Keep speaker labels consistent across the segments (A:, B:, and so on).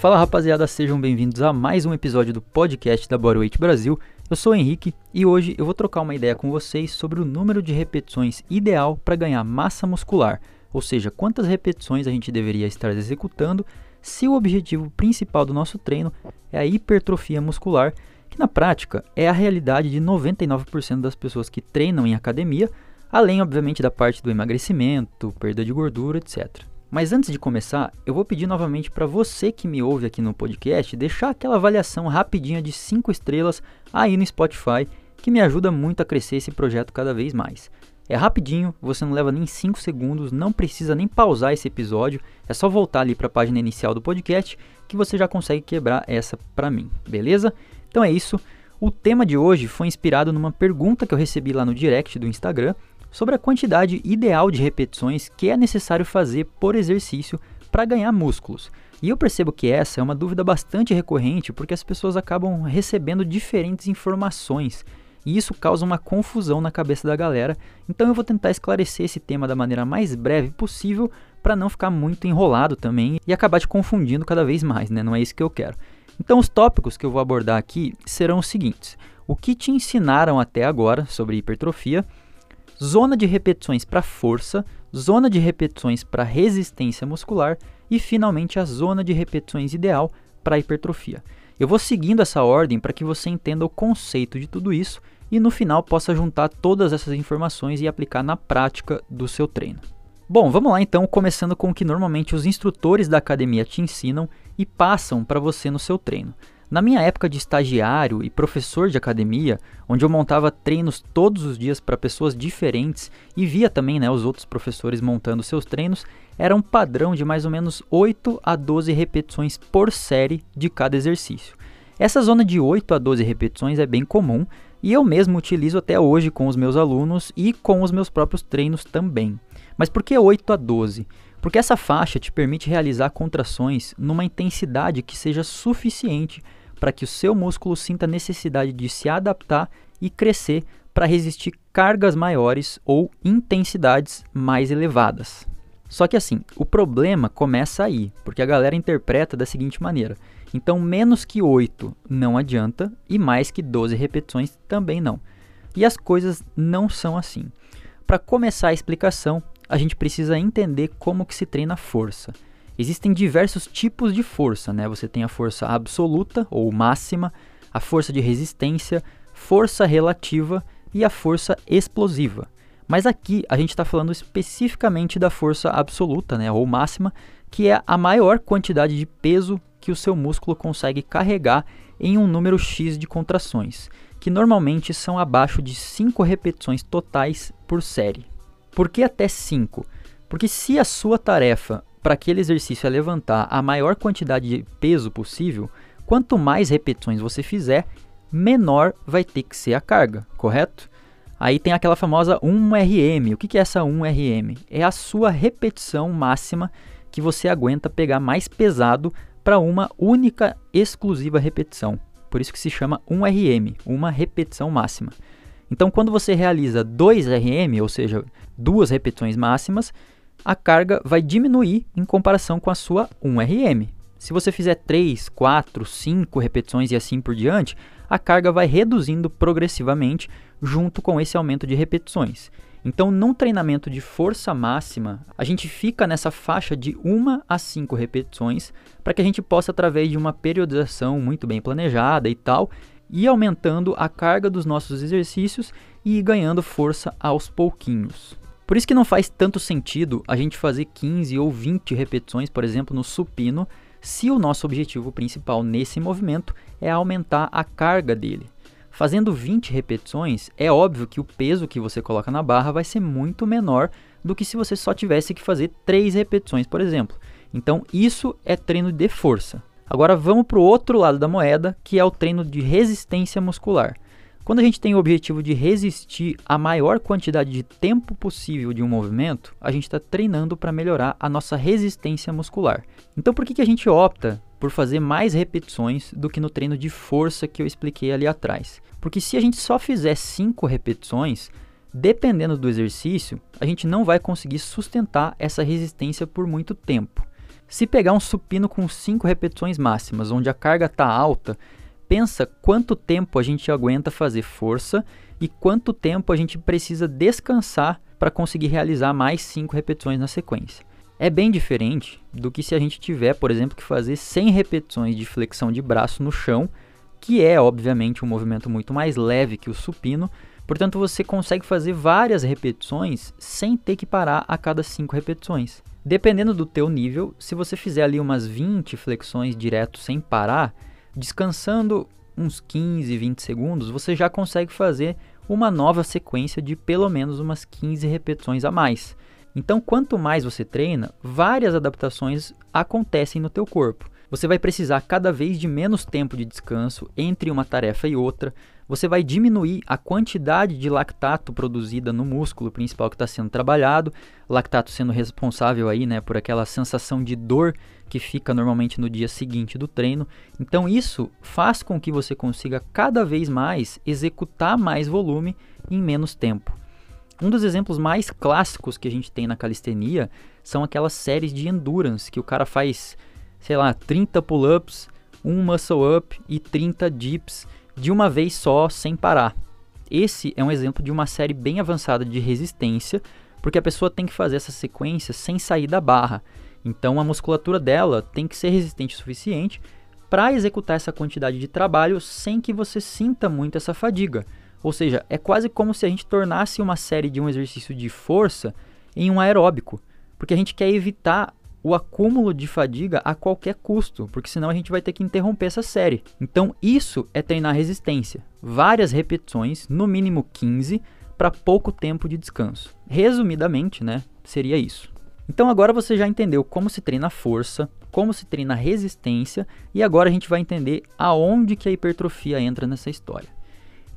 A: Fala rapaziada, sejam bem-vindos a mais um episódio do podcast da Bodyweight Brasil. Eu sou o Henrique e hoje eu vou trocar uma ideia com vocês sobre o número de repetições ideal para ganhar massa muscular, ou seja, quantas repetições a gente deveria estar executando se o objetivo principal do nosso treino é a hipertrofia muscular, que na prática é a realidade de 99% das pessoas que treinam em academia, além obviamente da parte do emagrecimento, perda de gordura, etc. Mas antes de começar, eu vou pedir novamente para você que me ouve aqui no podcast deixar aquela avaliação rapidinha de 5 estrelas aí no Spotify, que me ajuda muito a crescer esse projeto cada vez mais. É rapidinho, você não leva nem 5 segundos, não precisa nem pausar esse episódio, é só voltar ali para a página inicial do podcast que você já consegue quebrar essa para mim, beleza? Então é isso. O tema de hoje foi inspirado numa pergunta que eu recebi lá no direct do Instagram sobre a quantidade ideal de repetições que é necessário fazer por exercício para ganhar músculos. E eu percebo que essa é uma dúvida bastante recorrente porque as pessoas acabam recebendo diferentes informações e isso causa uma confusão na cabeça da galera. Então eu vou tentar esclarecer esse tema da maneira mais breve possível para não ficar muito enrolado também e acabar te confundindo cada vez mais, né? Não é isso que eu quero. Então os tópicos que eu vou abordar aqui serão os seguintes: o que te ensinaram até agora sobre hipertrofia, zona de repetições para força, zona de repetições para resistência muscular e finalmente a zona de repetições ideal para hipertrofia. Eu vou seguindo essa ordem para que você entenda o conceito de tudo isso e no final possa juntar todas essas informações e aplicar na prática do seu treino. Bom, vamos lá então, começando com o que normalmente os instrutores da academia te ensinam e passam para você no seu treino. Na minha época de estagiário e professor de academia, onde eu montava treinos todos os dias para pessoas diferentes e via também né, os outros professores montando seus treinos, era um padrão de mais ou menos 8 a 12 repetições por série de cada exercício. Essa zona de 8 a 12 repetições é bem comum e eu mesmo utilizo até hoje com os meus alunos e com os meus próprios treinos também. Mas por que 8 a 12? Porque essa faixa te permite realizar contrações numa intensidade que seja suficiente para que o seu músculo sinta necessidade de se adaptar e crescer para resistir cargas maiores ou intensidades mais elevadas. Só que assim, o problema começa aí, porque a galera interpreta da seguinte maneira: então menos que 8 não adianta e mais que 12 repetições também não. E as coisas não são assim. Para começar a explicação, a gente precisa entender como que se treina força. Existem diversos tipos de força, né? Você tem a força absoluta ou máxima, a força de resistência, força relativa e a força explosiva. Mas aqui a gente está falando especificamente da força absoluta, né, ou máxima, que é a maior quantidade de peso que o seu músculo consegue carregar em um número X de contrações, que normalmente são abaixo de 5 repetições totais por série. Por que até 5? Porque se a sua tarefa para aquele exercício é levantar a maior quantidade de peso possível, quanto mais repetições você fizer, menor vai ter que ser a carga, correto? Aí tem aquela famosa 1RM. O que é essa 1RM? É a sua repetição máxima que você aguenta pegar mais pesado para uma única exclusiva repetição. Por isso que se chama 1RM, uma repetição máxima. Então, quando você realiza 2RM, ou seja, duas repetições máximas, a carga vai diminuir em comparação com a sua 1RM. Se você fizer 3, 4, 5 repetições e assim por diante, a carga vai reduzindo progressivamente junto com esse aumento de repetições. Então, num treinamento de força máxima, a gente fica nessa faixa de 1 a 5 repetições para que a gente possa, através de uma periodização muito bem planejada e tal, ir aumentando a carga dos nossos exercícios e ir ganhando força aos pouquinhos. Por isso que não faz tanto sentido a gente fazer 15 ou 20 repetições, por exemplo, no supino, se o nosso objetivo principal nesse movimento é aumentar a carga dele. Fazendo 20 repetições, é óbvio que o peso que você coloca na barra vai ser muito menor do que se você só tivesse que fazer 3 repetições, por exemplo. Então, isso é treino de força. Agora vamos para o outro lado da moeda, que é o treino de resistência muscular. Quando a gente tem o objetivo de resistir a maior quantidade de tempo possível de um movimento, a gente está treinando para melhorar a nossa resistência muscular. Então, por que, que a gente opta por fazer mais repetições do que no treino de força que eu expliquei ali atrás? Porque se a gente só fizer 5 repetições, dependendo do exercício, a gente não vai conseguir sustentar essa resistência por muito tempo. Se pegar um supino com 5 repetições máximas, onde a carga está alta, pensa quanto tempo a gente aguenta fazer força e quanto tempo a gente precisa descansar para conseguir realizar mais 5 repetições na sequência. É bem diferente do que se a gente tiver, por exemplo, que fazer 100 repetições de flexão de braço no chão, que é obviamente um movimento muito mais leve que o supino, portanto você consegue fazer várias repetições sem ter que parar a cada 5 repetições. Dependendo do teu nível, se você fizer ali umas 20 flexões direto sem parar, Descansando uns 15, 20 segundos, você já consegue fazer uma nova sequência de pelo menos umas 15 repetições a mais. Então, quanto mais você treina, várias adaptações acontecem no teu corpo. Você vai precisar cada vez de menos tempo de descanso entre uma tarefa e outra. Você vai diminuir a quantidade de lactato produzida no músculo principal que está sendo trabalhado, lactato sendo responsável aí, né, por aquela sensação de dor que fica normalmente no dia seguinte do treino. Então isso faz com que você consiga cada vez mais executar mais volume em menos tempo. Um dos exemplos mais clássicos que a gente tem na calistenia são aquelas séries de endurance que o cara faz sei lá, 30 pull-ups, um muscle up e 30 dips de uma vez só, sem parar. Esse é um exemplo de uma série bem avançada de resistência, porque a pessoa tem que fazer essa sequência sem sair da barra. Então a musculatura dela tem que ser resistente o suficiente para executar essa quantidade de trabalho sem que você sinta muito essa fadiga. Ou seja, é quase como se a gente tornasse uma série de um exercício de força em um aeróbico, porque a gente quer evitar o acúmulo de fadiga a qualquer custo, porque senão a gente vai ter que interromper essa série. Então, isso é treinar resistência. Várias repetições, no mínimo 15, para pouco tempo de descanso. Resumidamente, né, seria isso. Então, agora você já entendeu como se treina força, como se treina resistência, e agora a gente vai entender aonde que a hipertrofia entra nessa história.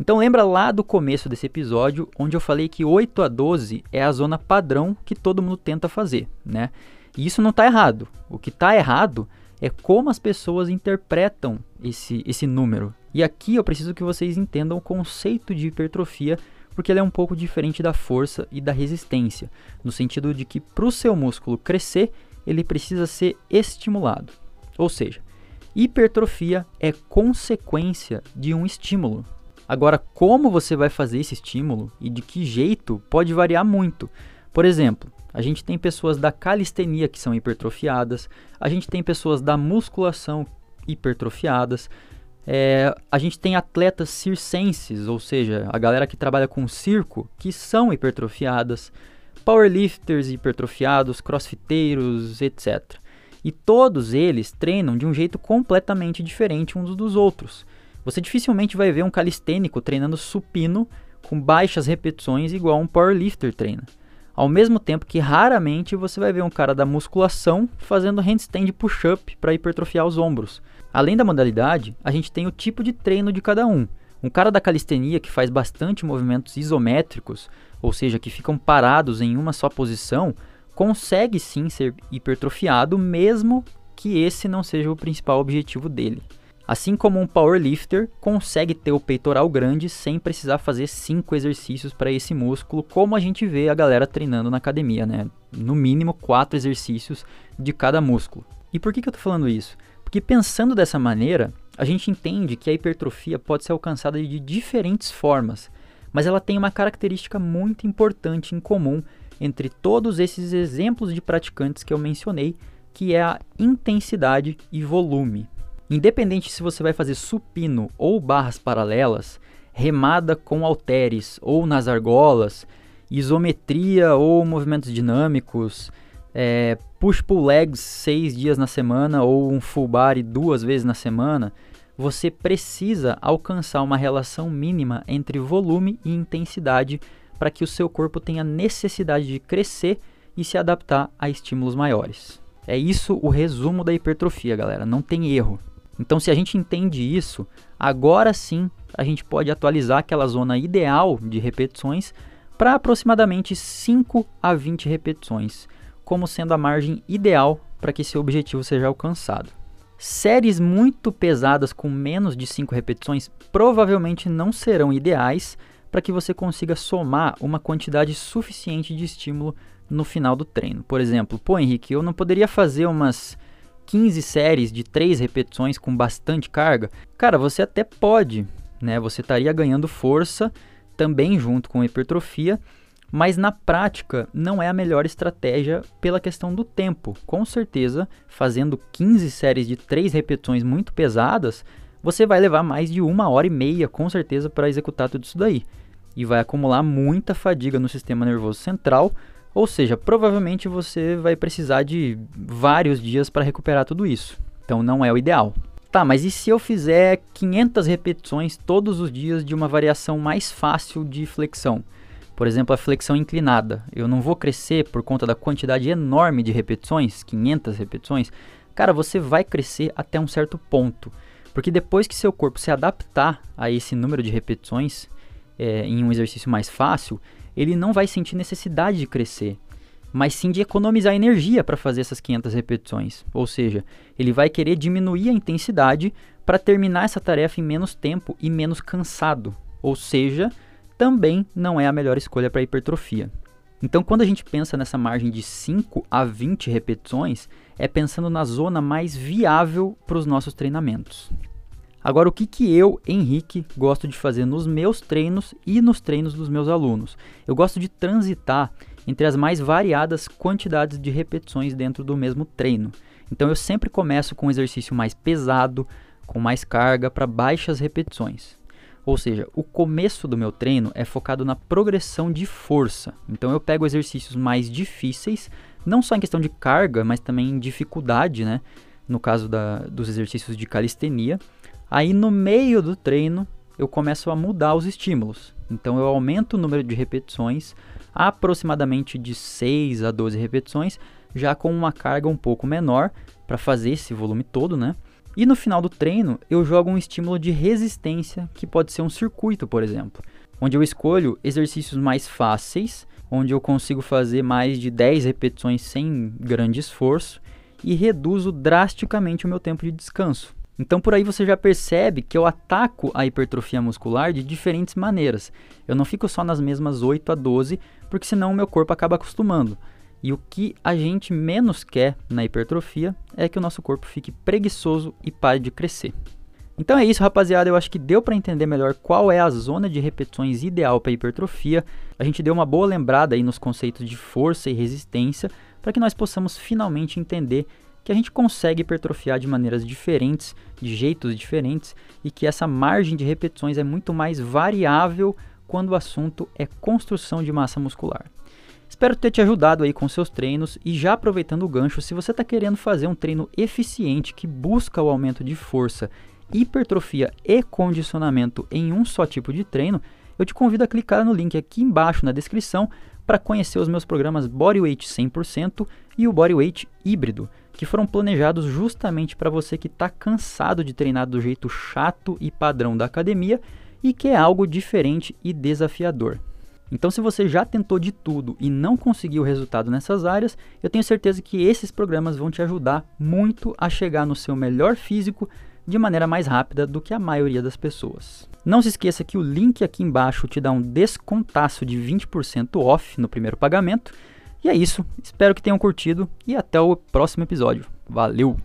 A: Então lembra lá do começo desse episódio, onde eu falei que 8 a 12 é a zona padrão que todo mundo tenta fazer, né? E isso não está errado. O que está errado é como as pessoas interpretam esse, esse número. E aqui eu preciso que vocês entendam o conceito de hipertrofia, porque ele é um pouco diferente da força e da resistência, no sentido de que para o seu músculo crescer, ele precisa ser estimulado. Ou seja, hipertrofia é consequência de um estímulo. Agora, como você vai fazer esse estímulo e de que jeito pode variar muito. Por exemplo, a gente tem pessoas da calistenia que são hipertrofiadas, a gente tem pessoas da musculação hipertrofiadas, é, a gente tem atletas circenses, ou seja, a galera que trabalha com circo, que são hipertrofiadas, powerlifters hipertrofiados, crossfiteiros, etc. E todos eles treinam de um jeito completamente diferente uns dos outros. Você dificilmente vai ver um calistênico treinando supino com baixas repetições igual um powerlifter treina. Ao mesmo tempo que raramente você vai ver um cara da musculação fazendo handstand push-up para hipertrofiar os ombros. Além da modalidade, a gente tem o tipo de treino de cada um. Um cara da calistenia que faz bastante movimentos isométricos, ou seja, que ficam parados em uma só posição, consegue sim ser hipertrofiado, mesmo que esse não seja o principal objetivo dele. Assim como um powerlifter consegue ter o peitoral grande sem precisar fazer cinco exercícios para esse músculo, como a gente vê a galera treinando na academia, né? No mínimo quatro exercícios de cada músculo. E por que, que eu estou falando isso? Porque pensando dessa maneira, a gente entende que a hipertrofia pode ser alcançada de diferentes formas, mas ela tem uma característica muito importante em comum entre todos esses exemplos de praticantes que eu mencionei, que é a intensidade e volume. Independente se você vai fazer supino ou barras paralelas, remada com halteres ou nas argolas, isometria ou movimentos dinâmicos, é, push-pull legs seis dias na semana ou um full body duas vezes na semana, você precisa alcançar uma relação mínima entre volume e intensidade para que o seu corpo tenha necessidade de crescer e se adaptar a estímulos maiores. É isso o resumo da hipertrofia, galera. Não tem erro. Então, se a gente entende isso, agora sim a gente pode atualizar aquela zona ideal de repetições para aproximadamente 5 a 20 repetições, como sendo a margem ideal para que esse objetivo seja alcançado. Séries muito pesadas com menos de 5 repetições provavelmente não serão ideais para que você consiga somar uma quantidade suficiente de estímulo no final do treino. Por exemplo, pô Henrique, eu não poderia fazer umas 15 séries de 3 repetições com bastante carga? Cara, você até pode, né? Você estaria ganhando força também junto com hipertrofia, mas na prática não é a melhor estratégia pela questão do tempo. Com certeza, fazendo 15 séries de 3 repetições muito pesadas, você vai levar mais de uma hora e meia, com certeza, para executar tudo isso daí. E vai acumular muita fadiga no sistema nervoso central, ou seja, provavelmente você vai precisar de vários dias para recuperar tudo isso. Então não é o ideal. Tá, mas e se eu fizer 500 repetições todos os dias de uma variação mais fácil de flexão? Por exemplo, a flexão inclinada. Eu não vou crescer por conta da quantidade enorme de repetições, 500 repetições. Cara, você vai crescer até um certo ponto. Porque depois que seu corpo se adaptar a esse número de repetições é, em um exercício mais fácil, ele não vai sentir necessidade de crescer, mas sim de economizar energia para fazer essas 500 repetições. Ou seja, ele vai querer diminuir a intensidade para terminar essa tarefa em menos tempo e menos cansado. Ou seja, também não é a melhor escolha para hipertrofia. Então, quando a gente pensa nessa margem de 5 a 20 repetições, é pensando na zona mais viável para os nossos treinamentos. Agora, o que, que eu, Henrique, gosto de fazer nos meus treinos e nos treinos dos meus alunos? Eu gosto de transitar entre as mais variadas quantidades de repetições dentro do mesmo treino. Então, eu sempre começo com um exercício mais pesado, com mais carga, para baixas repetições. Ou seja, o começo do meu treino é focado na progressão de força. Então, eu pego exercícios mais difíceis, não só em questão de carga, mas também em dificuldade, né? No caso da, dos exercícios de calistenia Aí no meio do treino eu começo a mudar os estímulos. Então eu aumento o número de repetições, aproximadamente de 6 a 12 repetições, já com uma carga um pouco menor para fazer esse volume todo, né? E no final do treino eu jogo um estímulo de resistência, que pode ser um circuito, por exemplo, onde eu escolho exercícios mais fáceis, onde eu consigo fazer mais de 10 repetições sem grande esforço e reduzo drasticamente o meu tempo de descanso. Então por aí você já percebe que eu ataco a hipertrofia muscular de diferentes maneiras. Eu não fico só nas mesmas 8 a 12, porque senão o meu corpo acaba acostumando. E o que a gente menos quer na hipertrofia é que o nosso corpo fique preguiçoso e pare de crescer. Então é isso, rapaziada. Eu acho que deu para entender melhor qual é a zona de repetições ideal para hipertrofia. A gente deu uma boa lembrada aí nos conceitos de força e resistência para que nós possamos finalmente entender que a gente consegue hipertrofiar de maneiras diferentes, de jeitos diferentes, e que essa margem de repetições é muito mais variável quando o assunto é construção de massa muscular. Espero ter te ajudado aí com seus treinos e já aproveitando o gancho, se você está querendo fazer um treino eficiente que busca o aumento de força, hipertrofia e condicionamento em um só tipo de treino, eu te convido a clicar no link aqui embaixo na descrição para conhecer os meus programas Bodyweight 100% e o Bodyweight híbrido que foram planejados justamente para você que está cansado de treinar do jeito chato e padrão da academia e que é algo diferente e desafiador. Então, se você já tentou de tudo e não conseguiu resultado nessas áreas, eu tenho certeza que esses programas vão te ajudar muito a chegar no seu melhor físico de maneira mais rápida do que a maioria das pessoas. Não se esqueça que o link aqui embaixo te dá um descontaço de 20% off no primeiro pagamento e é isso, espero que tenham curtido e até o próximo episódio. Valeu!